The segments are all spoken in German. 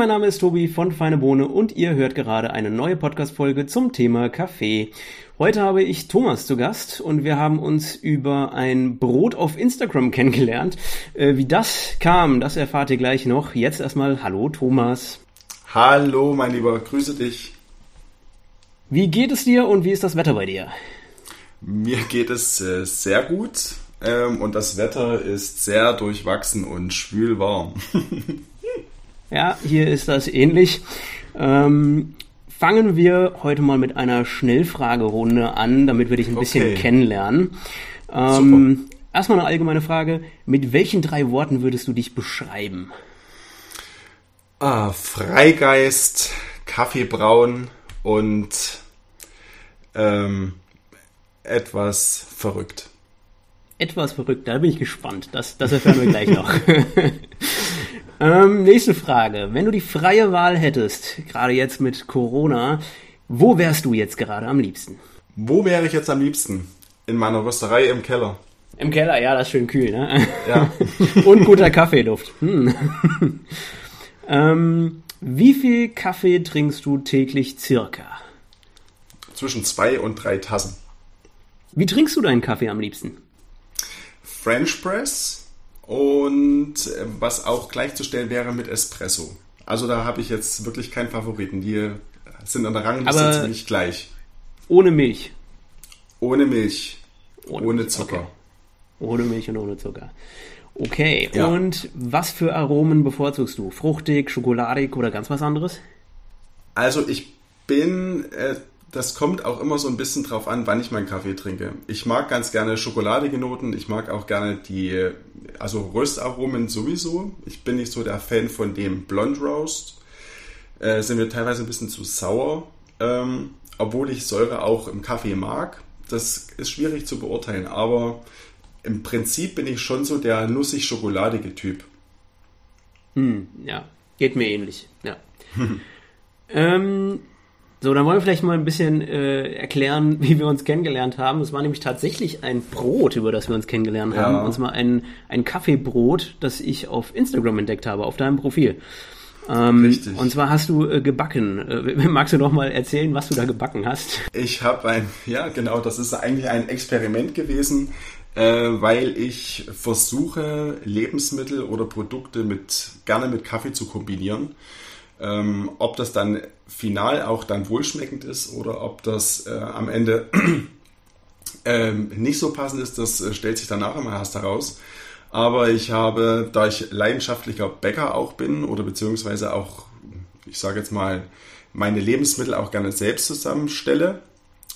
mein Name ist Tobi von Feine Bohne und ihr hört gerade eine neue Podcast-Folge zum Thema Kaffee. Heute habe ich Thomas zu Gast und wir haben uns über ein Brot auf Instagram kennengelernt. Äh, wie das kam, das erfahrt ihr gleich noch. Jetzt erstmal Hallo Thomas. Hallo mein Lieber, grüße dich. Wie geht es dir und wie ist das Wetter bei dir? Mir geht es äh, sehr gut ähm, und das Wetter ist sehr durchwachsen und schwül warm. ja, hier ist das ähnlich. Ähm, fangen wir heute mal mit einer Schnellfragerunde an, damit wir dich ein bisschen okay. kennenlernen. Ähm, erstmal eine allgemeine Frage. Mit welchen drei Worten würdest du dich beschreiben? Ah, Freigeist, Kaffeebraun und ähm, etwas verrückt. Etwas verrückt, da bin ich gespannt. Das, das erfahren wir gleich noch. Ähm, nächste Frage. Wenn du die freie Wahl hättest, gerade jetzt mit Corona, wo wärst du jetzt gerade am liebsten? Wo wäre ich jetzt am liebsten? In meiner Rösterei im Keller. Im Keller, ja, das ist schön kühl, ne? Ja. Und guter Kaffeeduft. Hm. ähm, wie viel Kaffee trinkst du täglich circa? Zwischen zwei und drei Tassen. Wie trinkst du deinen Kaffee am liebsten? French Press und äh, was auch gleichzustellen wäre mit Espresso. Also da habe ich jetzt wirklich keinen Favoriten. Die sind an der Rangliste Aber ziemlich gleich. Ohne Milch. Ohne Milch. Ohne, ohne Zucker. Okay. Ohne Milch und ohne Zucker. Okay, ja. und was für Aromen bevorzugst du? Fruchtig, schokoladig oder ganz was anderes? Also ich bin äh, das kommt auch immer so ein bisschen drauf an, wann ich meinen Kaffee trinke. Ich mag ganz gerne schokoladige Noten, ich mag auch gerne die, also Röstaromen sowieso. Ich bin nicht so der Fan von dem Blond Roast. Äh, sind mir teilweise ein bisschen zu sauer, ähm, obwohl ich Säure auch im Kaffee mag. Das ist schwierig zu beurteilen, aber im Prinzip bin ich schon so der nussig-schokoladige Typ. Hm, ja, geht mir ähnlich, ja. ähm, so, dann wollen wir vielleicht mal ein bisschen äh, erklären, wie wir uns kennengelernt haben. Es war nämlich tatsächlich ein Brot, über das wir uns kennengelernt haben. Ja. Und zwar ein, ein Kaffeebrot, das ich auf Instagram entdeckt habe, auf deinem Profil. Ähm, Richtig. Und zwar hast du äh, gebacken. Äh, magst du noch mal erzählen, was du da gebacken hast? Ich habe ein, ja genau, das ist eigentlich ein Experiment gewesen, äh, weil ich versuche, Lebensmittel oder Produkte mit gerne mit Kaffee zu kombinieren. Ähm, ob das dann final auch dann wohlschmeckend ist oder ob das äh, am Ende ähm, nicht so passend ist, das äh, stellt sich danach immer erst heraus. Aber ich habe, da ich leidenschaftlicher Bäcker auch bin oder beziehungsweise auch, ich sage jetzt mal, meine Lebensmittel auch gerne selbst zusammenstelle,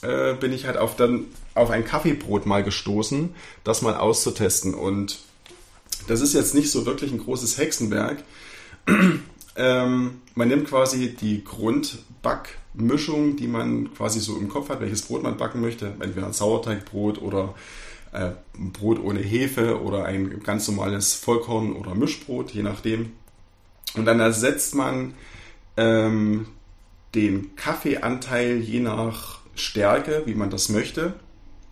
äh, bin ich halt auf, dann, auf ein Kaffeebrot mal gestoßen, das mal auszutesten. Und das ist jetzt nicht so wirklich ein großes Hexenwerk. Ähm, man nimmt quasi die Grundbackmischung, die man quasi so im Kopf hat, welches Brot man backen möchte, entweder ein Sauerteigbrot oder äh, ein Brot ohne Hefe oder ein ganz normales Vollkorn- oder Mischbrot, je nachdem. Und dann ersetzt man ähm, den Kaffeeanteil je nach Stärke, wie man das möchte,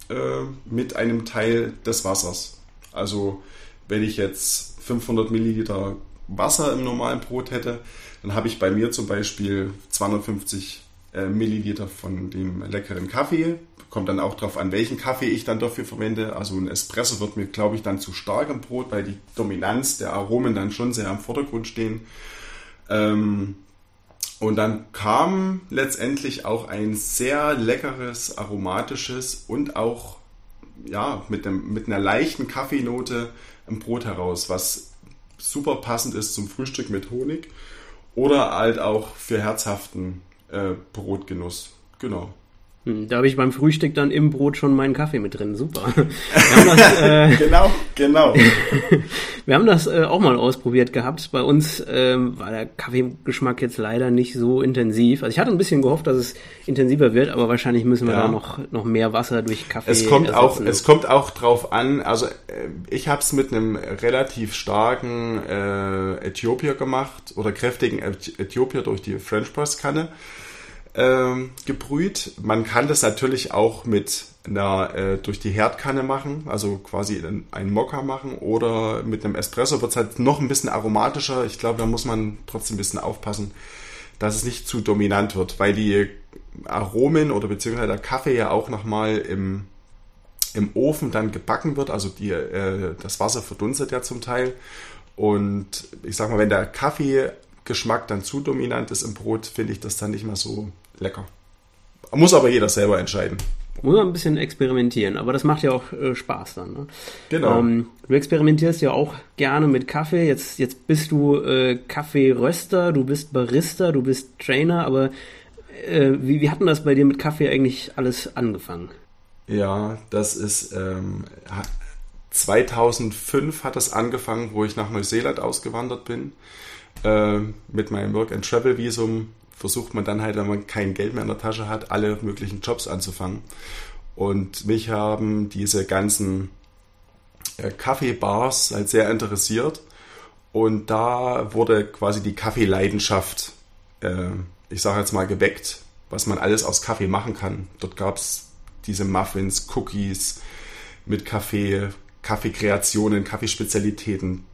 äh, mit einem Teil des Wassers. Also wenn ich jetzt 500 Milliliter Wasser im normalen Brot hätte, dann habe ich bei mir zum Beispiel 250 äh, Milliliter von dem leckeren Kaffee. Kommt dann auch darauf an, welchen Kaffee ich dann dafür verwende. Also ein Espresso wird mir, glaube ich, dann zu stark im Brot, weil die Dominanz der Aromen dann schon sehr im Vordergrund stehen. Ähm, und dann kam letztendlich auch ein sehr leckeres, aromatisches und auch ja, mit, dem, mit einer leichten Kaffeenote im Brot heraus, was super passend ist zum Frühstück mit Honig oder halt auch für herzhaften äh, Brotgenuss. Genau. Hm, da habe ich beim Frühstück dann im Brot schon meinen Kaffee mit drin. Super. Das, äh, genau, genau. wir haben das äh, auch mal ausprobiert gehabt. Bei uns ähm, war der Kaffeegeschmack jetzt leider nicht so intensiv. Also ich hatte ein bisschen gehofft, dass es intensiver wird, aber wahrscheinlich müssen wir ja. da noch, noch mehr Wasser durch Kaffee. Es kommt auch, es kommt auch drauf an. Also äh, ich habe es mit einem relativ starken äh, Äthiopier gemacht oder kräftigen Äthiopier durch die French Press Kanne. Ähm, gebrüht. Man kann das natürlich auch mit einer äh, durch die Herdkanne machen, also quasi einen Mokka machen oder mit einem Espresso wird es halt noch ein bisschen aromatischer. Ich glaube, da muss man trotzdem ein bisschen aufpassen, dass es nicht zu dominant wird, weil die Aromen oder beziehungsweise der Kaffee ja auch nochmal im, im Ofen dann gebacken wird. Also die, äh, das Wasser verdunstet ja zum Teil. Und ich sag mal, wenn der Kaffeegeschmack dann zu dominant ist im Brot, finde ich das dann nicht mehr so lecker. Muss aber jeder selber entscheiden. Muss man ein bisschen experimentieren, aber das macht ja auch äh, Spaß dann. Ne? Genau. Ähm, du experimentierst ja auch gerne mit Kaffee. Jetzt, jetzt bist du äh, Kaffeeröster, du bist Barista, du bist Trainer, aber äh, wie, wie hat denn das bei dir mit Kaffee eigentlich alles angefangen? Ja, das ist ähm, 2005 hat das angefangen, wo ich nach Neuseeland ausgewandert bin. Äh, mit meinem Work and Travel Visum versucht man dann halt, wenn man kein Geld mehr in der Tasche hat, alle möglichen Jobs anzufangen. Und mich haben diese ganzen äh, Kaffeebars halt sehr interessiert. Und da wurde quasi die Kaffeeleidenschaft äh, ich sage jetzt mal, geweckt, was man alles aus Kaffee machen kann. Dort gab es diese Muffins, Cookies mit Kaffee, Kaffeekreationen, Kaffeespezialitäten,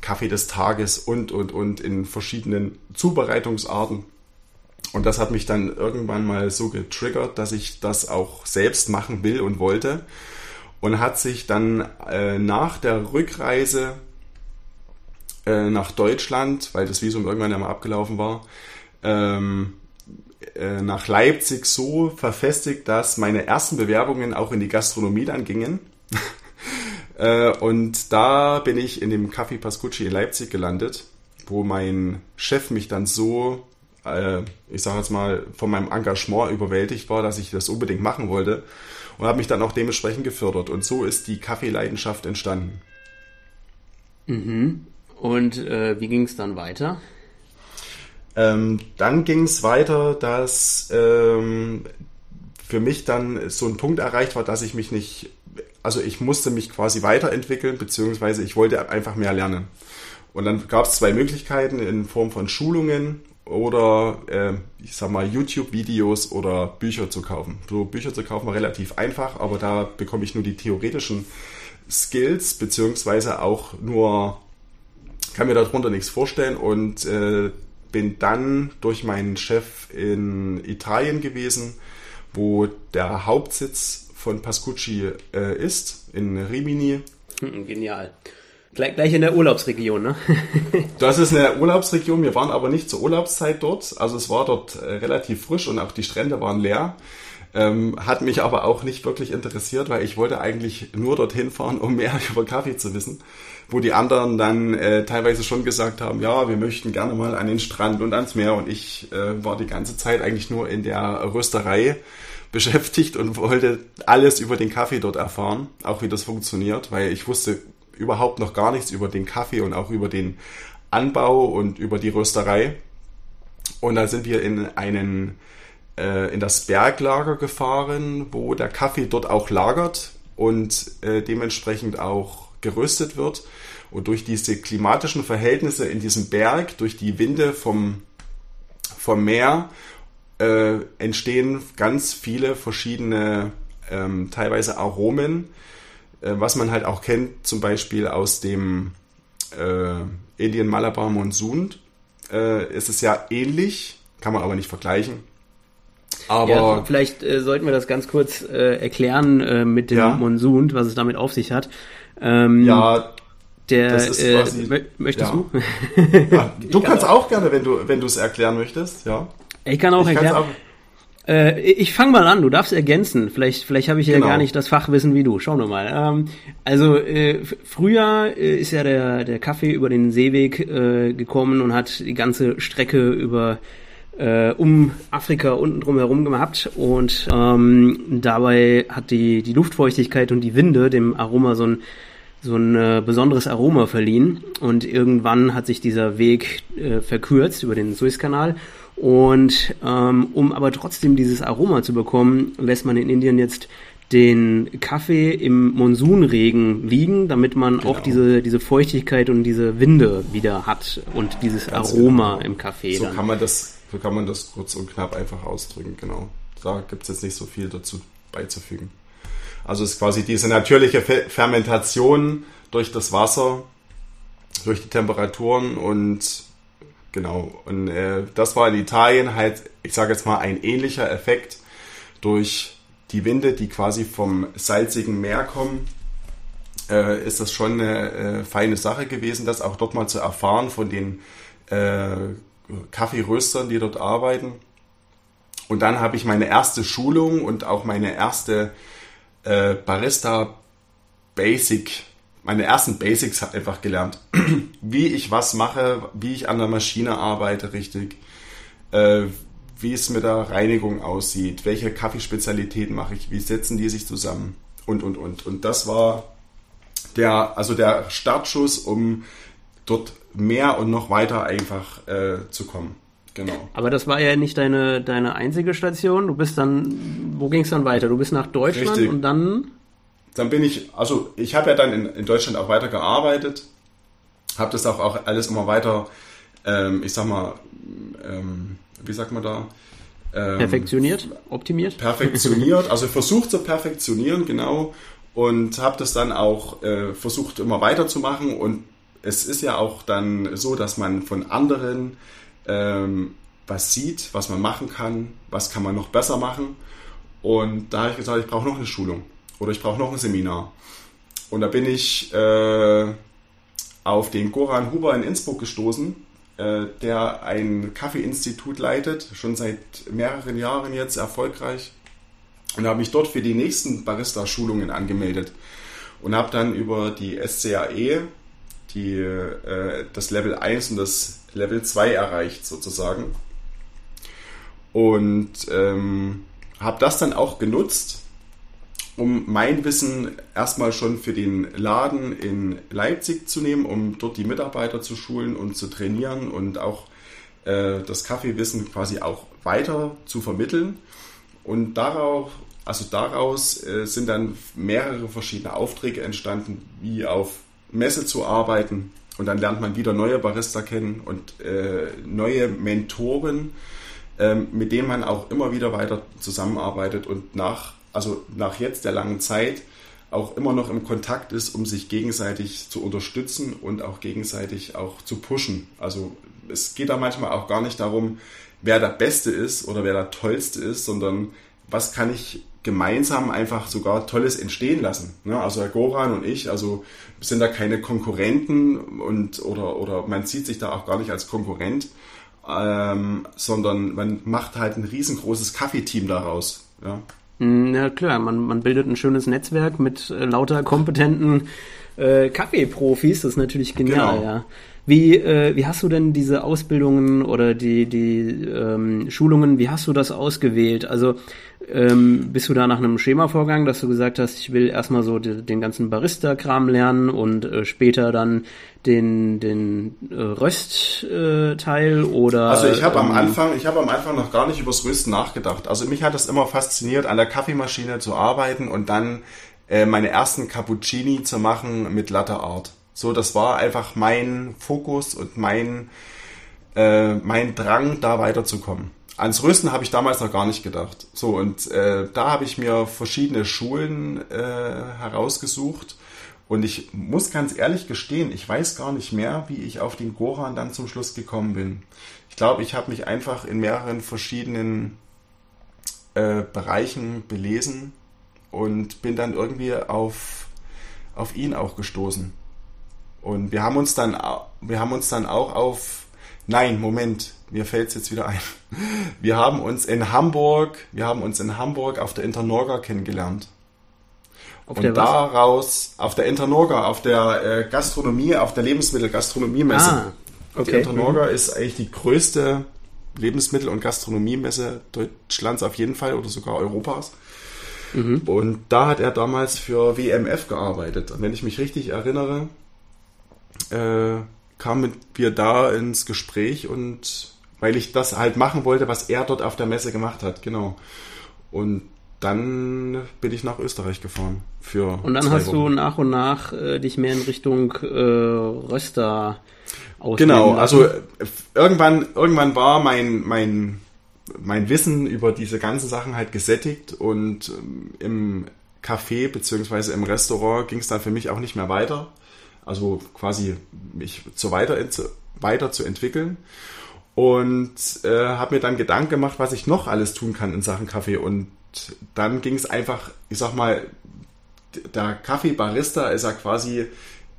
Kaffee des Tages und, und, und in verschiedenen Zubereitungsarten. Und das hat mich dann irgendwann mal so getriggert, dass ich das auch selbst machen will und wollte. Und hat sich dann äh, nach der Rückreise äh, nach Deutschland, weil das Visum irgendwann einmal abgelaufen war, ähm, äh, nach Leipzig so verfestigt, dass meine ersten Bewerbungen auch in die Gastronomie dann gingen. äh, und da bin ich in dem Café Pascucci in Leipzig gelandet, wo mein Chef mich dann so, äh, ich sage jetzt mal, von meinem Engagement überwältigt war, dass ich das unbedingt machen wollte und habe mich dann auch dementsprechend gefördert. Und so ist die Kaffeeleidenschaft entstanden. Mhm. Und äh, wie ging es dann weiter? Ähm, dann ging es weiter, dass ähm, für mich dann so ein Punkt erreicht war, dass ich mich nicht, also ich musste mich quasi weiterentwickeln, beziehungsweise ich wollte einfach mehr lernen. Und dann gab es zwei Möglichkeiten in Form von Schulungen oder äh, ich sag mal YouTube-Videos oder Bücher zu kaufen. So Bücher zu kaufen war relativ einfach, aber da bekomme ich nur die theoretischen Skills, beziehungsweise auch nur, kann mir darunter nichts vorstellen und äh, bin dann durch meinen Chef in Italien gewesen, wo der Hauptsitz von Pascucci äh, ist, in Rimini. Hm, genial. Gleich, gleich in der Urlaubsregion, ne? das ist eine Urlaubsregion. Wir waren aber nicht zur Urlaubszeit dort. Also es war dort äh, relativ frisch und auch die Strände waren leer. Ähm, hat mich aber auch nicht wirklich interessiert, weil ich wollte eigentlich nur dorthin fahren, um mehr über Kaffee zu wissen. Wo die anderen dann äh, teilweise schon gesagt haben, ja, wir möchten gerne mal an den Strand und ans Meer. Und ich äh, war die ganze Zeit eigentlich nur in der Rösterei beschäftigt und wollte alles über den Kaffee dort erfahren, auch wie das funktioniert, weil ich wusste überhaupt noch gar nichts über den Kaffee und auch über den Anbau und über die Rösterei. Und da sind wir in einen äh, in das Berglager gefahren, wo der Kaffee dort auch lagert und äh, dementsprechend auch geröstet wird. Und durch diese klimatischen Verhältnisse in diesem Berg, durch die Winde vom, vom Meer, äh, entstehen ganz viele verschiedene, ähm, teilweise Aromen, äh, was man halt auch kennt, zum Beispiel aus dem äh, Indien Malabar Monsun. Äh, ist es ja ähnlich, kann man aber nicht vergleichen. Aber ja, vielleicht äh, sollten wir das ganz kurz äh, erklären äh, mit dem ja. Monsun, was es damit auf sich hat. Ähm, ja, der, äh, quasi, möchtest ja. du? ja, du kannst auch, auch gerne, wenn du wenn du es erklären möchtest, ja. Ich kann auch ich erklären. Äh, ich fange mal an, du darfst ergänzen. Vielleicht, vielleicht habe ich ja genau. gar nicht das Fachwissen wie du. Schauen wir mal. Ähm, also äh, früher äh, ist ja der, der Kaffee über den Seeweg äh, gekommen und hat die ganze Strecke über äh, um Afrika unten drum herum gehabt und ähm, dabei hat die, die Luftfeuchtigkeit und die Winde dem Aroma so ein so ein äh, besonderes Aroma verliehen und irgendwann hat sich dieser Weg äh, verkürzt über den Suezkanal und ähm, um aber trotzdem dieses Aroma zu bekommen, lässt man in Indien jetzt den Kaffee im Monsunregen liegen, damit man genau. auch diese, diese Feuchtigkeit und diese Winde wieder hat und dieses Ganz Aroma genau. im Kaffee. So dann. kann man das So kann man das kurz und knapp einfach ausdrücken, genau. Da gibt es jetzt nicht so viel dazu beizufügen. Also es ist quasi diese natürliche Fermentation durch das Wasser, durch die Temperaturen und genau. Und äh, das war in Italien halt, ich sage jetzt mal, ein ähnlicher Effekt durch die Winde, die quasi vom salzigen Meer kommen. Äh, ist das schon eine äh, feine Sache gewesen, das auch dort mal zu erfahren von den äh, Kaffeeröstern, die dort arbeiten. Und dann habe ich meine erste Schulung und auch meine erste äh, Barista Basic, meine ersten Basics einfach gelernt. wie ich was mache, wie ich an der Maschine arbeite richtig, äh, wie es mit der Reinigung aussieht, welche Kaffeespezialitäten mache ich, wie setzen die sich zusammen und und und. Und das war der, also der Startschuss, um dort mehr und noch weiter einfach äh, zu kommen. Genau. Aber das war ja nicht deine, deine einzige Station. Du bist dann, wo ging es dann weiter? Du bist nach Deutschland Richtig. und dann? Dann bin ich, also ich habe ja dann in, in Deutschland auch weiter gearbeitet, habe das auch, auch alles immer weiter, ähm, ich sag mal, ähm, wie sagt man da? Ähm, perfektioniert, optimiert? Perfektioniert, also versucht zu perfektionieren, genau. Und habe das dann auch äh, versucht immer weiterzumachen und es ist ja auch dann so, dass man von anderen ähm, was sieht, was man machen kann, was kann man noch besser machen. Und da habe ich gesagt, ich brauche noch eine Schulung oder ich brauche noch ein Seminar. Und da bin ich äh, auf den Goran Huber in Innsbruck gestoßen, äh, der ein Kaffeeinstitut leitet, schon seit mehreren Jahren jetzt erfolgreich. Und habe mich dort für die nächsten Barista-Schulungen angemeldet und habe dann über die SCAE die, äh, das Level 1 und das Level 2 erreicht sozusagen. Und ähm, habe das dann auch genutzt, um mein Wissen erstmal schon für den Laden in Leipzig zu nehmen, um dort die Mitarbeiter zu schulen und zu trainieren und auch äh, das Kaffeewissen quasi auch weiter zu vermitteln. Und darauf, also daraus äh, sind dann mehrere verschiedene Aufträge entstanden, wie auf Messe zu arbeiten. Und dann lernt man wieder neue Barista kennen und äh, neue Mentoren, äh, mit denen man auch immer wieder weiter zusammenarbeitet und nach, also nach jetzt der langen Zeit auch immer noch im Kontakt ist, um sich gegenseitig zu unterstützen und auch gegenseitig auch zu pushen. Also es geht da manchmal auch gar nicht darum, wer der Beste ist oder wer der Tollste ist, sondern was kann ich gemeinsam einfach sogar Tolles entstehen lassen. Ne? Also Herr Goran und ich, also sind da keine Konkurrenten und oder, oder man sieht sich da auch gar nicht als Konkurrent, ähm, sondern man macht halt ein riesengroßes Kaffeeteam daraus. Ja, hm, ja klar, man, man bildet ein schönes Netzwerk mit äh, lauter kompetenten äh, Kaffeeprofis, das ist natürlich genial, genau. ja. Wie, äh, wie hast du denn diese Ausbildungen oder die, die ähm, Schulungen, wie hast du das ausgewählt? Also ähm, bist du da nach einem Schema vorgegangen, dass du gesagt hast, ich will erstmal so die, den ganzen Barista-Kram lernen und äh, später dann den, den äh, Röstteil äh, oder. Also ich habe ähm, am Anfang, ich habe am Anfang noch gar nicht übers Rösten nachgedacht. Also mich hat das immer fasziniert, an der Kaffeemaschine zu arbeiten und dann äh, meine ersten Cappuccini zu machen mit Latte Art. So, das war einfach mein Fokus und mein, äh, mein Drang, da weiterzukommen. Ans Rösten habe ich damals noch gar nicht gedacht. So, und äh, da habe ich mir verschiedene Schulen äh, herausgesucht. Und ich muss ganz ehrlich gestehen, ich weiß gar nicht mehr, wie ich auf den Goran dann zum Schluss gekommen bin. Ich glaube, ich habe mich einfach in mehreren verschiedenen äh, Bereichen belesen und bin dann irgendwie auf, auf ihn auch gestoßen. Und wir haben uns dann, wir haben uns dann auch auf, nein, Moment, mir fällt es jetzt wieder ein. Wir haben uns in Hamburg, wir haben uns in Hamburg auf der Internorga kennengelernt. Auf und daraus, auf der Internorga, auf der äh, Gastronomie, auf der Lebensmittelgastronomiemesse. Ah, okay. Die Internorga mhm. ist eigentlich die größte Lebensmittel- und Gastronomiemesse Deutschlands auf jeden Fall oder sogar Europas. Mhm. Und da hat er damals für WMF gearbeitet. Und wenn ich mich richtig erinnere, äh, kamen wir da ins Gespräch und weil ich das halt machen wollte, was er dort auf der Messe gemacht hat, genau. Und dann bin ich nach Österreich gefahren für Und dann hast Wochen. du nach und nach äh, dich mehr in Richtung äh, Röster Genau, also äh, irgendwann, irgendwann war mein, mein, mein Wissen über diese ganzen Sachen halt gesättigt und ähm, im Café beziehungsweise im Restaurant ging es dann für mich auch nicht mehr weiter. Also quasi mich zu weiter, weiter zu entwickeln. Und äh, habe mir dann Gedanken gemacht, was ich noch alles tun kann in Sachen Kaffee. Und dann ging es einfach, ich sag mal, der Kaffeebarista ist ja quasi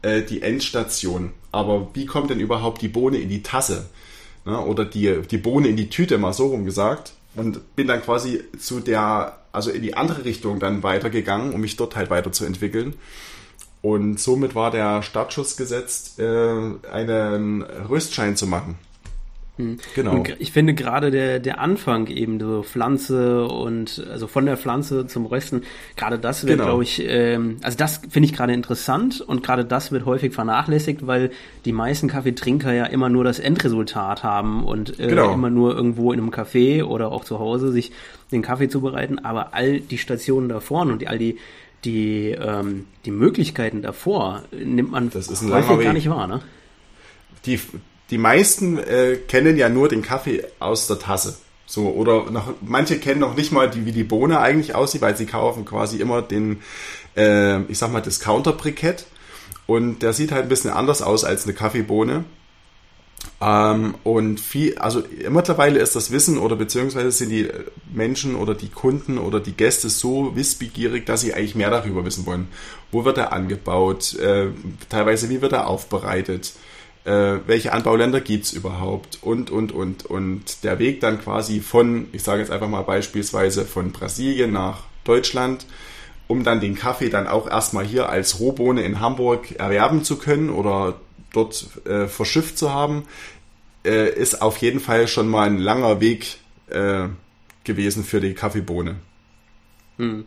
äh, die Endstation. Aber wie kommt denn überhaupt die Bohne in die Tasse? Ne? Oder die, die Bohne in die Tüte, mal so rum gesagt. Und bin dann quasi zu der, also in die andere Richtung dann weitergegangen, um mich dort halt weiterzuentwickeln. Und somit war der Startschuss gesetzt, äh, einen Röstschein zu machen. Hm. Genau. Und ich finde gerade der, der Anfang eben so Pflanze und also von der Pflanze zum Rösten, gerade das wird, genau. glaube ich, ähm, also das finde ich gerade interessant und gerade das wird häufig vernachlässigt, weil die meisten Kaffeetrinker ja immer nur das Endresultat haben und äh, genau. immer nur irgendwo in einem Café oder auch zu Hause sich den Kaffee zubereiten, aber all die Stationen davor und die, all die die, ähm, die Möglichkeiten davor nimmt man das ist ein häufig gar nicht wahr, ne? Die, die meisten äh, kennen ja nur den Kaffee aus der Tasse. So, oder noch, manche kennen noch nicht mal, die, wie die Bohne eigentlich aussieht, weil sie kaufen quasi immer den, äh, ich sag mal, Discounter-Brikett. Und der sieht halt ein bisschen anders aus als eine Kaffeebohne. Ähm, und viel, also mittlerweile ist das Wissen oder beziehungsweise sind die Menschen oder die Kunden oder die Gäste so wissbegierig, dass sie eigentlich mehr darüber wissen wollen. Wo wird er angebaut? Äh, teilweise, wie wird er aufbereitet? äh, welche Anbauländer gibt's überhaupt und, und, und. Und der Weg dann quasi von, ich sage jetzt einfach mal beispielsweise von Brasilien nach Deutschland, um dann den Kaffee dann auch erstmal hier als Rohbohne in Hamburg erwerben zu können oder dort äh, verschifft zu haben, äh, ist auf jeden Fall schon mal ein langer Weg äh, gewesen für die Kaffeebohne. Hm.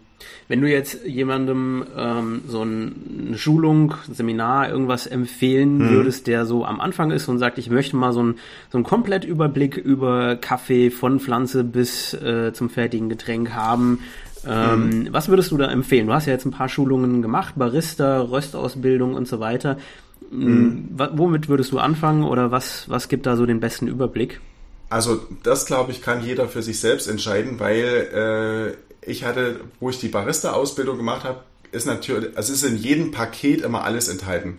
Wenn du jetzt jemandem ähm, so ein, eine Schulung, ein Seminar, irgendwas empfehlen hm. würdest, der so am Anfang ist und sagt, ich möchte mal so einen so einen Komplettüberblick über Kaffee von Pflanze bis äh, zum fertigen Getränk haben, ähm, hm. was würdest du da empfehlen? Du hast ja jetzt ein paar Schulungen gemacht, Barista, Röstausbildung und so weiter. Mhm. Womit würdest du anfangen oder was, was gibt da so den besten Überblick? Also das glaube ich kann jeder für sich selbst entscheiden, weil äh, ich hatte, wo ich die Barista-Ausbildung gemacht habe, ist natürlich, also ist in jedem Paket immer alles enthalten.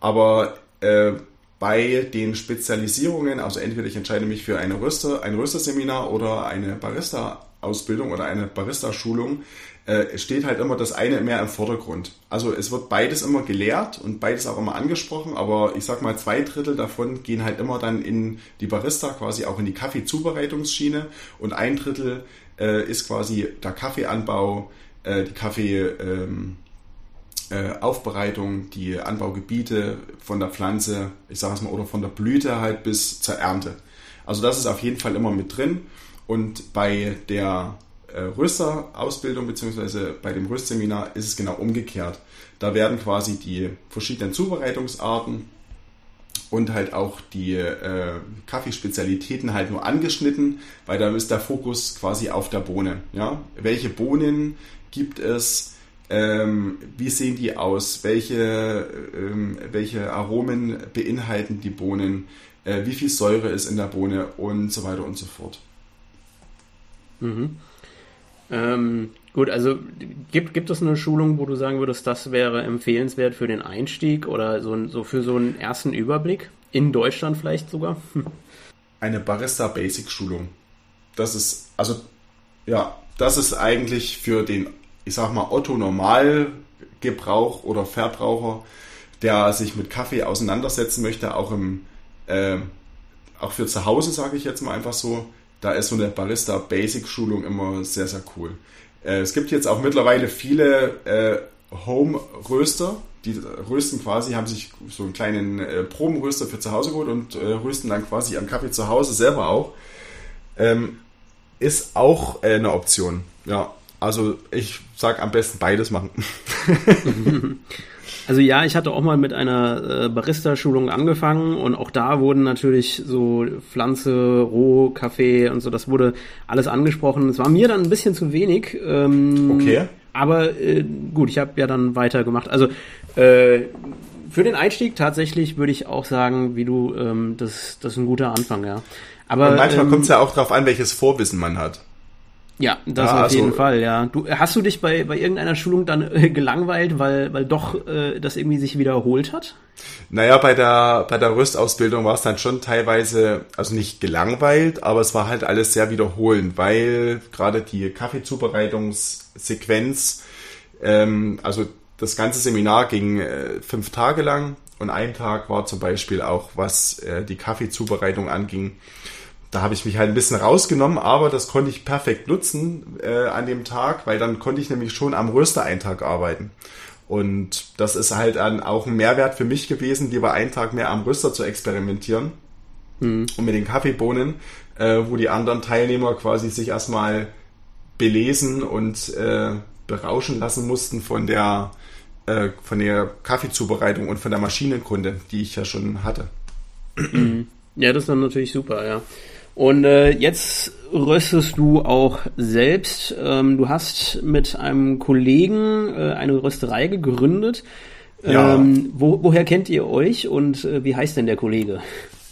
Aber äh, bei den Spezialisierungen, also entweder ich entscheide mich für eine Röster, ein Rösterseminar oder eine Barista-Ausbildung oder eine Barista-Schulung, äh, steht halt immer das eine mehr im Vordergrund. Also es wird beides immer gelehrt und beides auch immer angesprochen, aber ich sag mal, zwei Drittel davon gehen halt immer dann in die Barista, quasi auch in die Kaffeezubereitungsschiene und ein Drittel äh, ist quasi der Kaffeeanbau, äh, die Kaffeeaufbereitung, äh, die Anbaugebiete von der Pflanze, ich sage es mal, oder von der Blüte halt bis zur Ernte. Also das ist auf jeden Fall immer mit drin. Und bei der Rösterausbildung bzw. bei dem Röstseminar ist es genau umgekehrt. Da werden quasi die verschiedenen Zubereitungsarten und halt auch die äh, Kaffeespezialitäten halt nur angeschnitten, weil da ist der Fokus quasi auf der Bohne. Ja? Welche Bohnen gibt es? Ähm, wie sehen die aus? Welche, ähm, welche Aromen beinhalten die Bohnen? Äh, wie viel Säure ist in der Bohne und so weiter und so fort. Mhm. Ähm, gut, also gibt, gibt es eine Schulung, wo du sagen würdest, das wäre empfehlenswert für den Einstieg oder so, so für so einen ersten Überblick? In Deutschland vielleicht sogar? Eine Barista Basic Schulung. Das ist, also, ja, das ist eigentlich für den, ich sag mal, Otto Normalgebrauch oder Verbraucher, der sich mit Kaffee auseinandersetzen möchte, auch im, äh, auch für zu Hause, sage ich jetzt mal einfach so, da ist so eine Barista Basic Schulung immer sehr, sehr cool. Äh, es gibt jetzt auch mittlerweile viele äh, Home Röster, die rösten quasi, haben sich so einen kleinen äh, Probenröster für zu Hause geholt und äh, rösten dann quasi am Kaffee zu Hause selber auch. Ähm, ist auch äh, eine Option. Ja, also ich sag am besten beides machen. Also ja, ich hatte auch mal mit einer äh, Barista-Schulung angefangen und auch da wurden natürlich so Pflanze, Roh, Kaffee und so, das wurde alles angesprochen. Es war mir dann ein bisschen zu wenig. Ähm, okay. Aber äh, gut, ich habe ja dann weitergemacht. Also äh, für den Einstieg tatsächlich würde ich auch sagen, wie du, ähm, das, das ist ein guter Anfang, ja. Aber, Und manchmal ähm, kommt es ja auch darauf an, welches Vorwissen man hat. Ja, das ja, auf also, jeden Fall, ja. Du, hast du dich bei, bei irgendeiner Schulung dann äh, gelangweilt, weil, weil doch äh, das irgendwie sich wiederholt hat? Naja, bei der, bei der Röstausbildung war es dann schon teilweise, also nicht gelangweilt, aber es war halt alles sehr wiederholend, weil gerade die Kaffeezubereitungssequenz, ähm, also das ganze Seminar ging äh, fünf Tage lang und ein Tag war zum Beispiel auch, was äh, die Kaffeezubereitung anging, da habe ich mich halt ein bisschen rausgenommen, aber das konnte ich perfekt nutzen äh, an dem Tag, weil dann konnte ich nämlich schon am Röster-Eintag arbeiten. Und das ist halt dann auch ein Mehrwert für mich gewesen, lieber einen Tag mehr am Röster zu experimentieren. Mhm. Und mit den Kaffeebohnen, äh, wo die anderen Teilnehmer quasi sich erstmal belesen und äh, berauschen lassen mussten von der, äh, von der Kaffeezubereitung und von der Maschinenkunde, die ich ja schon hatte. Mhm. Ja, das dann natürlich super, ja. Und äh, jetzt röstest du auch selbst. Ähm, du hast mit einem Kollegen äh, eine Rösterei gegründet. Ja. Ähm, wo, woher kennt ihr euch und äh, wie heißt denn der Kollege?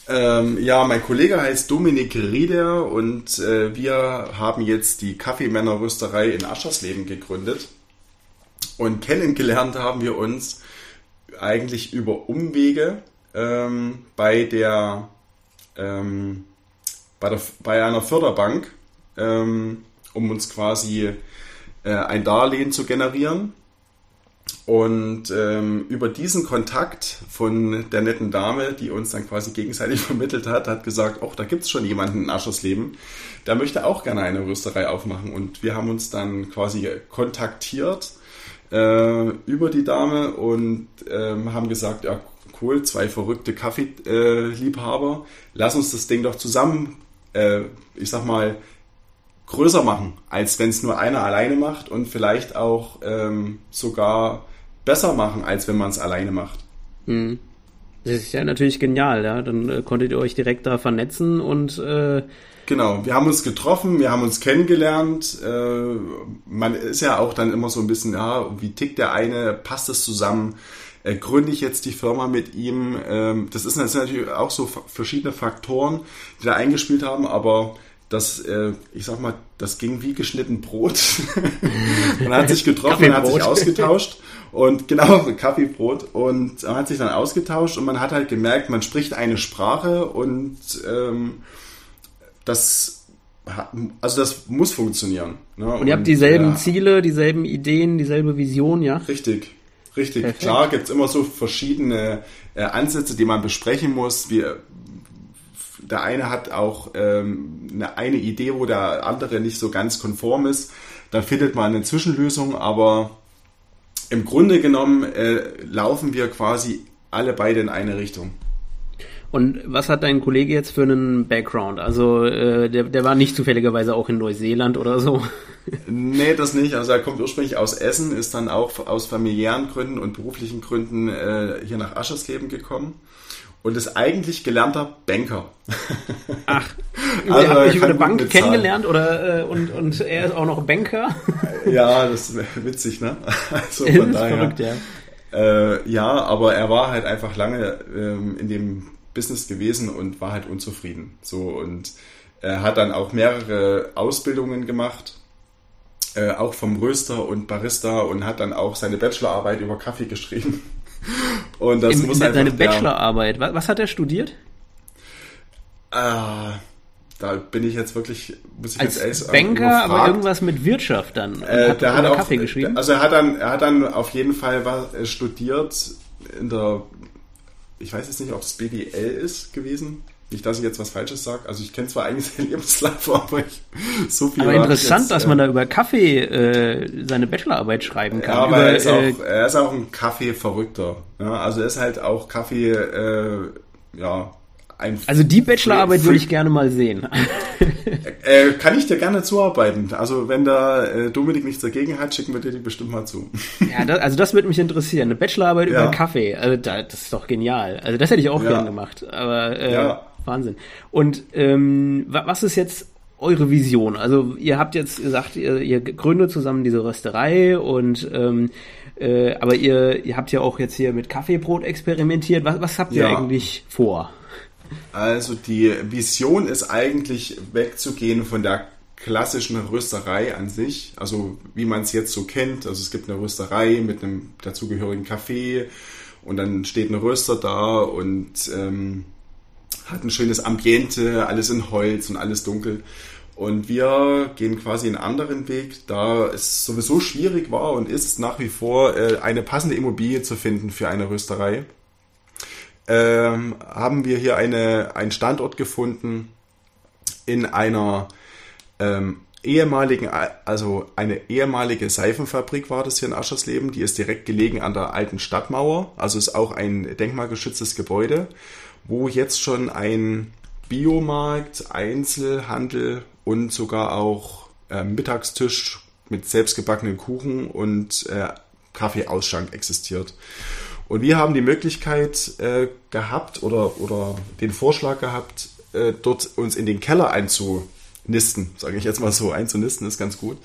Ähm, ja, mein Kollege heißt Dominik Rieder und äh, wir haben jetzt die Kaffeemännerrösterei in Aschersleben gegründet. Und kennengelernt haben wir uns eigentlich über Umwege ähm, bei der ähm, bei, der, bei einer Förderbank, ähm, um uns quasi äh, ein Darlehen zu generieren. Und ähm, über diesen Kontakt von der netten Dame, die uns dann quasi gegenseitig vermittelt hat, hat gesagt, oh, da gibt es schon jemanden in Aschersleben, der möchte auch gerne eine Rösterei aufmachen. Und wir haben uns dann quasi kontaktiert äh, über die Dame und ähm, haben gesagt, ja cool, zwei verrückte Kaffeeliebhaber, lass uns das Ding doch zusammen äh, ich sag mal, größer machen, als wenn es nur einer alleine macht und vielleicht auch ähm, sogar besser machen, als wenn man es alleine macht. Mhm. Das ist ja natürlich genial, ja. Dann äh, konntet ihr euch direkt da vernetzen und äh Genau, wir haben uns getroffen, wir haben uns kennengelernt. Äh, man ist ja auch dann immer so ein bisschen, ja, wie tickt der eine, passt es zusammen? Äh, gründe ich jetzt die Firma mit ihm. Ähm, das, ist, natürlich auch so verschiedene Faktoren, die da eingespielt haben, aber das, äh, ich sag mal, das ging wie geschnitten Brot. man hat sich getroffen, man hat sich ausgetauscht und genau, Kaffeebrot und man hat sich dann ausgetauscht und man hat halt gemerkt, man spricht eine Sprache und ähm, das also das muss funktionieren. Ne? Und ihr habt dieselben ja. Ziele, dieselben Ideen, dieselbe Vision, ja? Richtig, Richtig, Perfekt. klar gibt es immer so verschiedene äh, Ansätze, die man besprechen muss. Wir, der eine hat auch ähm, eine, eine Idee, wo der andere nicht so ganz konform ist. Dann findet man eine Zwischenlösung, aber im Grunde genommen äh, laufen wir quasi alle beide in eine Richtung. Und was hat dein Kollege jetzt für einen Background? Also äh, der, der war nicht zufälligerweise auch in Neuseeland oder so? nee, das nicht. Also er kommt ursprünglich aus Essen, ist dann auch aus familiären Gründen und beruflichen Gründen äh, hier nach Aschersleben gekommen und ist eigentlich gelernter Banker. Ach, also, habe ich über eine Bank kennengelernt oder äh, und, und er ist auch noch Banker? ja, das ist witzig, ne? Also von daher. Verrückt, ja. Äh, ja, aber er war halt einfach lange ähm, in dem Business gewesen und war halt unzufrieden. So und er hat dann auch mehrere Ausbildungen gemacht, äh, auch vom Röster und Barista und hat dann auch seine Bachelorarbeit über Kaffee geschrieben. Und das Im, muss einfach, Seine Bachelorarbeit, was, was hat er studiert? Äh, da bin ich jetzt wirklich, muss ich Als jetzt ehrlich Banker, aber irgendwas mit Wirtschaft dann. Äh, hat der hat auch, Kaffee geschrieben. Also er hat dann, er hat dann auf jeden Fall was, studiert in der ich weiß jetzt nicht, ob es BWL ist gewesen. Nicht, dass ich jetzt was Falsches sage. Also ich kenne zwar eigentlich seinen Lebenslauf, aber ich, so viel. Aber interessant, jetzt, dass man äh, da über Kaffee äh, seine Bachelorarbeit schreiben kann. Ja, aber über, er, ist auch, äh, er ist auch ein Kaffee-Verrückter. Ja, also er ist halt auch Kaffee, äh, ja, ein also die Bachelorarbeit würde ich gerne mal sehen. äh, kann ich dir gerne zuarbeiten. Also wenn da äh, Dominik nichts dagegen hat, schicken wir dir die bestimmt mal zu. ja, das, also das würde mich interessieren. Eine Bachelorarbeit ja. über Kaffee. Also das ist doch genial. Also das hätte ich auch ja. gern gemacht. Aber äh, ja. Wahnsinn. Und ähm, was ist jetzt eure Vision? Also ihr habt jetzt gesagt, ihr, ihr gründet zusammen diese Rösterei und ähm, äh, aber ihr, ihr habt ja auch jetzt hier mit Kaffeebrot experimentiert. Was, was habt ihr ja. eigentlich vor? Also die Vision ist eigentlich wegzugehen von der klassischen Rösterei an sich, also wie man es jetzt so kennt. Also es gibt eine Rösterei mit einem dazugehörigen Kaffee und dann steht ein Röster da und ähm, hat ein schönes Ambiente, alles in Holz und alles dunkel. Und wir gehen quasi einen anderen Weg, da es sowieso schwierig war und ist nach wie vor äh, eine passende Immobilie zu finden für eine Rösterei. Ähm, haben wir hier eine, einen Standort gefunden in einer ähm, ehemaligen, also eine ehemalige Seifenfabrik war das hier in Aschersleben. Die ist direkt gelegen an der alten Stadtmauer. Also ist auch ein denkmalgeschütztes Gebäude, wo jetzt schon ein Biomarkt, Einzelhandel und sogar auch äh, Mittagstisch mit selbstgebackenen Kuchen und äh, Kaffeeausschank existiert. Und wir haben die Möglichkeit äh, gehabt oder, oder den Vorschlag gehabt, äh, dort uns in den Keller einzunisten, sage ich jetzt mal so, einzunisten ist ganz gut,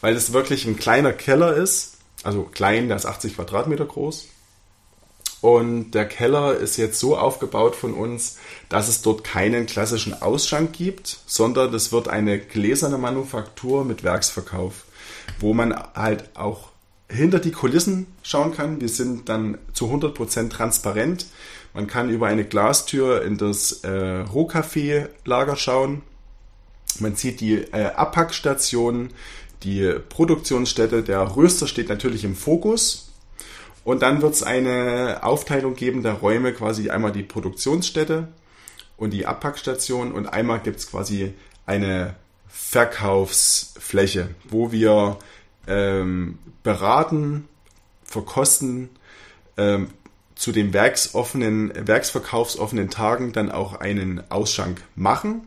weil es wirklich ein kleiner Keller ist, also klein, der ist 80 Quadratmeter groß. Und der Keller ist jetzt so aufgebaut von uns, dass es dort keinen klassischen Ausschank gibt, sondern es wird eine gläserne Manufaktur mit Werksverkauf, wo man halt auch hinter die Kulissen schauen kann. Wir sind dann zu 100% transparent. Man kann über eine Glastür in das äh, Rohkaffeelager schauen. Man sieht die äh, Abpackstation, die Produktionsstätte. Der Röster steht natürlich im Fokus. Und dann wird es eine Aufteilung geben der Räume, quasi einmal die Produktionsstätte und die Abpackstation und einmal gibt es quasi eine Verkaufsfläche, wo wir ähm, beraten, verkosten, ähm, zu den werksoffenen, werksverkaufsoffenen Tagen dann auch einen Ausschank machen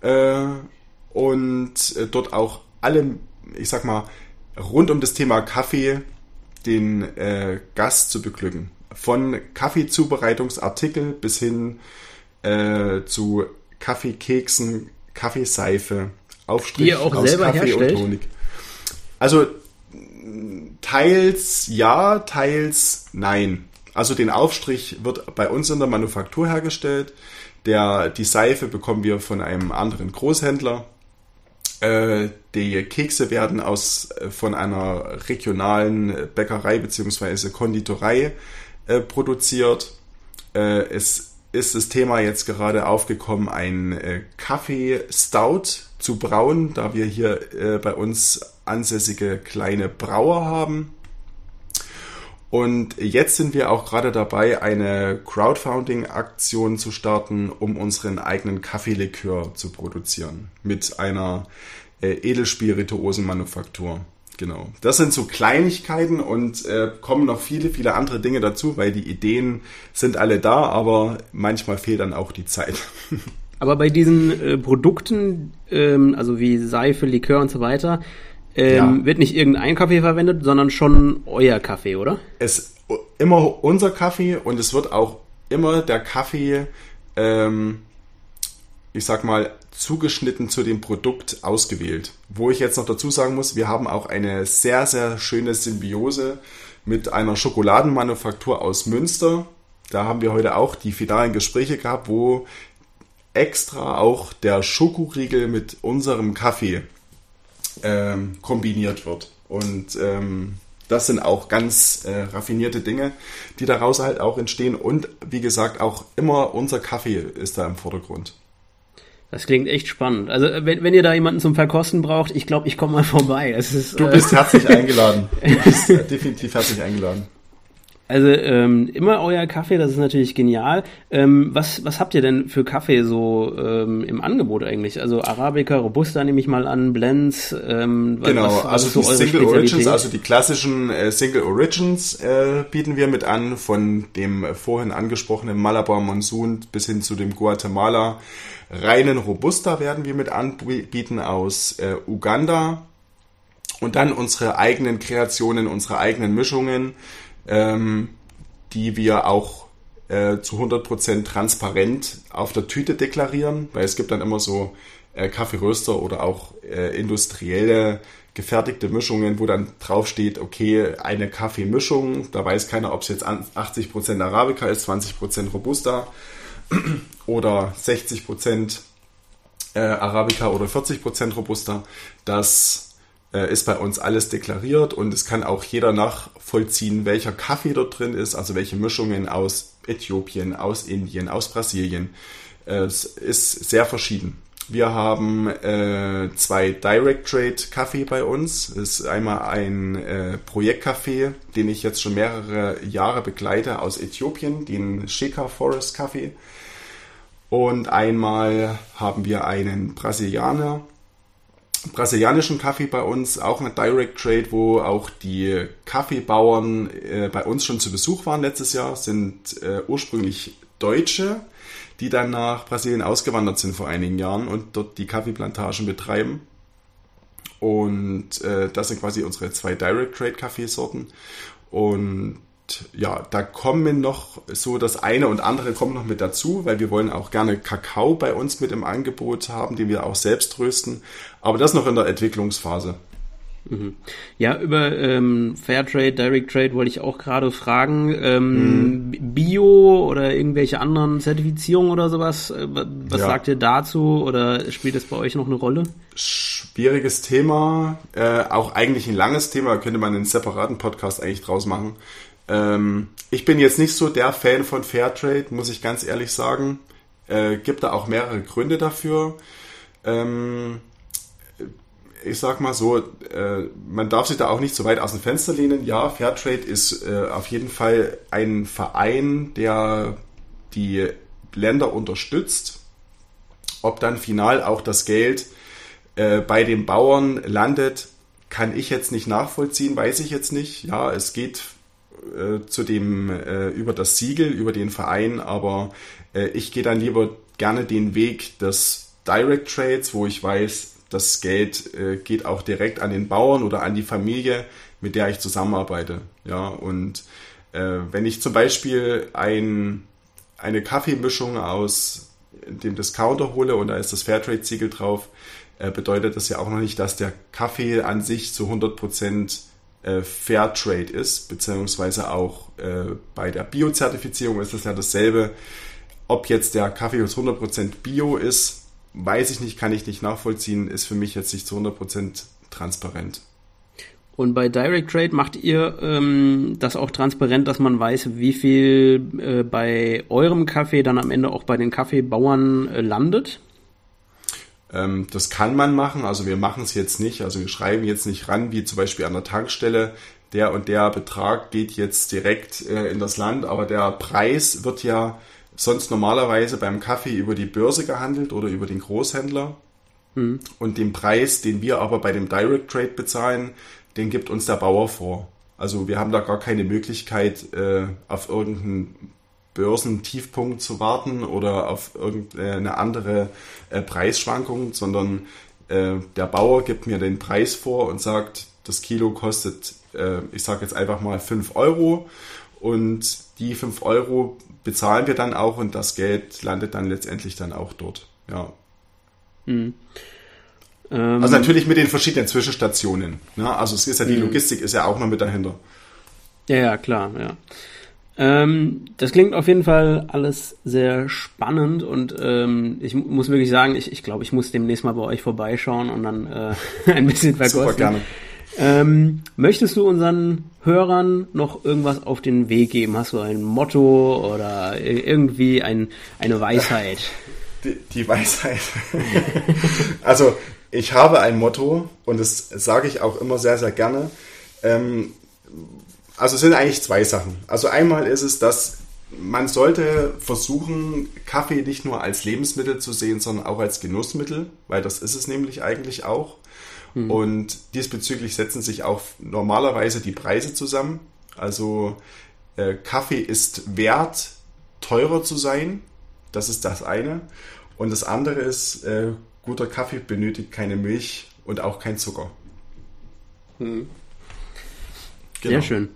äh, und äh, dort auch alle, ich sag mal, rund um das Thema Kaffee den äh, Gast zu beglücken. Von Kaffeezubereitungsartikel bis hin äh, zu Kaffeekeksen, Kaffeeseife, Aufstrich aus Kaffee herstellt? und Honig. Also teils ja, teils nein. Also den Aufstrich wird bei uns in der Manufaktur hergestellt. Der, die Seife bekommen wir von einem anderen Großhändler. Äh, die Kekse werden aus, äh, von einer regionalen Bäckerei bzw. Konditorei äh, produziert. Äh, es ist das Thema jetzt gerade aufgekommen, ein äh, Kaffee Stout zu brauen, da wir hier äh, bei uns ansässige kleine Brauer haben. Und jetzt sind wir auch gerade dabei, eine Crowdfunding-Aktion zu starten, um unseren eigenen Kaffeelikör zu produzieren. Mit einer äh, Edelspirituosenmanufaktur. Genau. Das sind so Kleinigkeiten und äh, kommen noch viele, viele andere Dinge dazu, weil die Ideen sind alle da, aber manchmal fehlt dann auch die Zeit. Aber bei diesen äh, Produkten, ähm, also wie Seife, Likör und so weiter, ähm, ja. wird nicht irgendein Kaffee verwendet, sondern schon euer Kaffee, oder? Es immer unser Kaffee und es wird auch immer der Kaffee, ähm, ich sag mal, zugeschnitten zu dem Produkt ausgewählt. Wo ich jetzt noch dazu sagen muss, wir haben auch eine sehr, sehr schöne Symbiose mit einer Schokoladenmanufaktur aus Münster. Da haben wir heute auch die finalen Gespräche gehabt, wo extra auch der Schokoriegel mit unserem Kaffee ähm, kombiniert wird. Und ähm, das sind auch ganz äh, raffinierte Dinge, die daraus halt auch entstehen. Und wie gesagt, auch immer unser Kaffee ist da im Vordergrund. Das klingt echt spannend. Also wenn, wenn ihr da jemanden zum Verkosten braucht, ich glaube, ich komme mal vorbei. Ist, du bist äh, herzlich eingeladen. Du bist definitiv herzlich eingeladen. Also ähm, immer euer Kaffee, das ist natürlich genial. Ähm, was, was habt ihr denn für Kaffee so ähm, im Angebot eigentlich? Also Arabica, Robusta nehme ich mal an, Blends. Ähm, genau, was, was also die so Single Origins, also die klassischen äh, Single Origins äh, bieten wir mit an, von dem vorhin angesprochenen Malabar Monsoon bis hin zu dem Guatemala reinen Robusta werden wir mit anbieten aus äh, Uganda. Und dann unsere eigenen Kreationen, unsere eigenen Mischungen ähm, die wir auch äh, zu 100% transparent auf der Tüte deklarieren, weil es gibt dann immer so äh, Kaffeeröster oder auch äh, industrielle gefertigte Mischungen, wo dann draufsteht, okay, eine Kaffeemischung, da weiß keiner, ob es jetzt 80% Arabica ist, 20% Robusta oder 60% äh, Arabica oder 40% Robusta. Das ist bei uns alles deklariert und es kann auch jeder nachvollziehen, welcher Kaffee dort drin ist, also welche Mischungen aus Äthiopien, aus Indien, aus Brasilien. Äh, es ist sehr verschieden. Wir haben äh, zwei Direct Trade Kaffee bei uns. Das ist einmal ein äh, Projektkaffee, den ich jetzt schon mehrere Jahre begleite aus Äthiopien, den Sheka Forest Kaffee. Und einmal haben wir einen Brasilianer, brasilianischen Kaffee bei uns, auch eine Direct Trade, wo auch die Kaffeebauern äh, bei uns schon zu Besuch waren letztes Jahr, sind äh, ursprünglich Deutsche, die dann nach Brasilien ausgewandert sind vor einigen Jahren und dort die Kaffeeplantagen betreiben. Und äh, das sind quasi unsere zwei Direct Trade Kaffeesorten. Und ja, da kommen noch so das eine und andere kommt noch mit dazu, weil wir wollen auch gerne Kakao bei uns mit im Angebot haben, den wir auch selbst rösten. Aber das noch in der Entwicklungsphase. Mhm. Ja, über ähm, Fairtrade, Direct Trade wollte ich auch gerade fragen. Ähm, mhm. Bio oder irgendwelche anderen Zertifizierungen oder sowas, äh, was ja. sagt ihr dazu oder spielt das bei euch noch eine Rolle? Schwieriges Thema, äh, auch eigentlich ein langes Thema, könnte man einen separaten Podcast eigentlich draus machen. Ähm, ich bin jetzt nicht so der Fan von Fairtrade, muss ich ganz ehrlich sagen. Äh, gibt da auch mehrere Gründe dafür. Ähm, ich sag mal so, äh, man darf sich da auch nicht so weit aus dem Fenster lehnen. Ja, Fairtrade ist äh, auf jeden Fall ein Verein, der die Länder unterstützt. Ob dann final auch das Geld äh, bei den Bauern landet, kann ich jetzt nicht nachvollziehen, weiß ich jetzt nicht. Ja, es geht äh, zu dem äh, über das Siegel, über den Verein, aber äh, ich gehe dann lieber gerne den Weg des Direct Trades, wo ich weiß, das Geld äh, geht auch direkt an den Bauern oder an die Familie, mit der ich zusammenarbeite. Ja, und äh, wenn ich zum Beispiel ein, eine Kaffeemischung aus dem Discounter hole und da ist das Fairtrade-Siegel drauf, äh, bedeutet das ja auch noch nicht, dass der Kaffee an sich zu 100% äh, Fairtrade ist, beziehungsweise auch äh, bei der Bio-Zertifizierung ist es ja dasselbe. Ob jetzt der Kaffee aus 100% Bio ist, weiß ich nicht, kann ich nicht nachvollziehen, ist für mich jetzt nicht zu 100% transparent. Und bei Direct Trade macht ihr ähm, das auch transparent, dass man weiß, wie viel äh, bei eurem Kaffee dann am Ende auch bei den Kaffeebauern äh, landet? Ähm, das kann man machen, also wir machen es jetzt nicht, also wir schreiben jetzt nicht ran, wie zum Beispiel an der Tankstelle, der und der Betrag geht jetzt direkt äh, in das Land, aber der Preis wird ja sonst normalerweise beim Kaffee über die Börse gehandelt oder über den Großhändler. Mhm. Und den Preis, den wir aber bei dem Direct Trade bezahlen, den gibt uns der Bauer vor. Also wir haben da gar keine Möglichkeit, äh, auf irgendeinen Börsentiefpunkt zu warten oder auf irgendeine andere äh, Preisschwankung, sondern äh, der Bauer gibt mir den Preis vor und sagt, das Kilo kostet, äh, ich sage jetzt einfach mal 5 Euro und die 5 Euro bezahlen wir dann auch und das Geld landet dann letztendlich dann auch dort. Ja. Mhm. also natürlich mit den verschiedenen Zwischenstationen. Ne? Also es ist ja die mhm. Logistik ist ja auch noch mit dahinter. Ja, ja, klar, ja. Ähm, das klingt auf jeden Fall alles sehr spannend und ähm, ich muss wirklich sagen, ich, ich glaube, ich muss demnächst mal bei euch vorbeischauen und dann äh, ein bisschen verkosten. Super gerne. Ähm, möchtest du unseren Hörern noch irgendwas auf den Weg geben? Hast du ein Motto oder irgendwie ein, eine Weisheit? Die, die Weisheit. also ich habe ein Motto und das sage ich auch immer sehr, sehr gerne. Also es sind eigentlich zwei Sachen. Also einmal ist es, dass man sollte versuchen, Kaffee nicht nur als Lebensmittel zu sehen, sondern auch als Genussmittel, weil das ist es nämlich eigentlich auch. Mhm. Und diesbezüglich setzen sich auch normalerweise die Preise zusammen. Also äh, Kaffee ist wert, teurer zu sein. Das ist das eine. Und das andere ist, äh, guter Kaffee benötigt keine Milch und auch kein Zucker. Mhm. Genau. Sehr schön.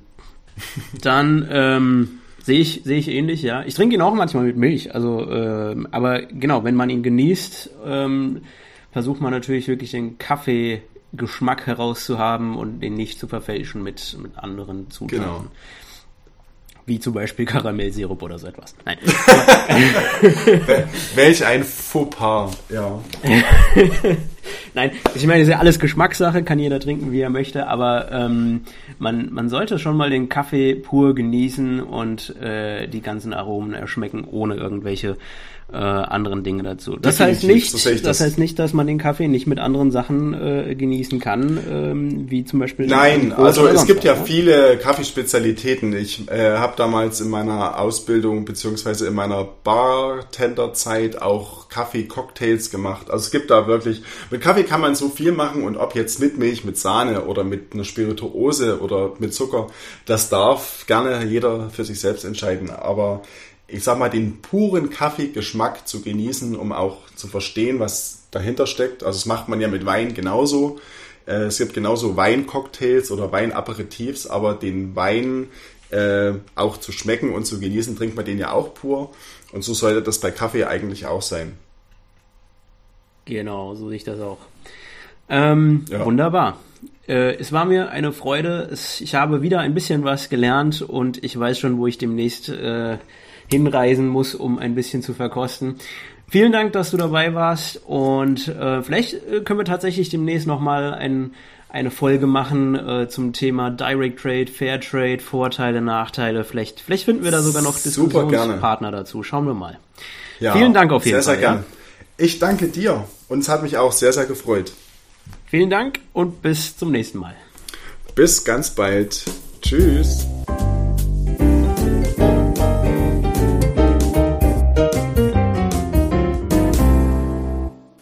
Dann ähm, sehe ich, sehe ich ähnlich, ja. Ich trinke ihn auch manchmal mit Milch, also, äh, aber genau, wenn man ihn genießt, ähm, versucht man natürlich wirklich den Kaffeegeschmack herauszuhaben und den nicht zu verfälschen mit, mit anderen Zutaten. Genau. Wie zum Beispiel Karamellsirup oder so etwas. Nein. Welch ein Fauxpas, ja. Nein, ich meine, es ist ja alles Geschmackssache, kann jeder trinken, wie er möchte, aber ähm, man, man sollte schon mal den Kaffee pur genießen und äh, die ganzen Aromen erschmecken, ohne irgendwelche äh, anderen Dinge dazu. Das heißt nicht, so das. das. heißt nicht, dass man den Kaffee nicht mit anderen Sachen äh, genießen kann, ähm, wie zum Beispiel. Nein, also es gibt ja, ja viele Kaffeespezialitäten. Ich äh, habe damals in meiner Ausbildung beziehungsweise in meiner Bartenderzeit auch Kaffee-Cocktails gemacht. Also es gibt da wirklich mit Kaffee kann man so viel machen und ob jetzt mit Milch, mit Sahne oder mit einer Spirituose oder mit Zucker, das darf gerne jeder für sich selbst entscheiden. Aber ich sag mal, den puren Kaffeegeschmack zu genießen, um auch zu verstehen, was dahinter steckt. Also das macht man ja mit Wein genauso. Äh, es gibt genauso Weincocktails oder Weinaperitifs, aber den Wein äh, auch zu schmecken und zu genießen, trinkt man den ja auch pur. Und so sollte das bei Kaffee eigentlich auch sein. Genau, so sehe ich das auch. Ähm, ja. Wunderbar. Äh, es war mir eine Freude. Es, ich habe wieder ein bisschen was gelernt und ich weiß schon, wo ich demnächst äh, hinreisen muss, um ein bisschen zu verkosten. Vielen Dank, dass du dabei warst und äh, vielleicht äh, können wir tatsächlich demnächst nochmal ein, eine Folge machen äh, zum Thema Direct Trade, Fair Trade, Vorteile, Nachteile. Vielleicht, vielleicht finden wir da sogar noch Diskussionspartner dazu. Schauen wir mal. Ja, Vielen Dank auf jeden sehr, Fall. Sehr, sehr gern. Ich danke dir und es hat mich auch sehr, sehr gefreut. Vielen Dank und bis zum nächsten Mal. Bis ganz bald. Tschüss.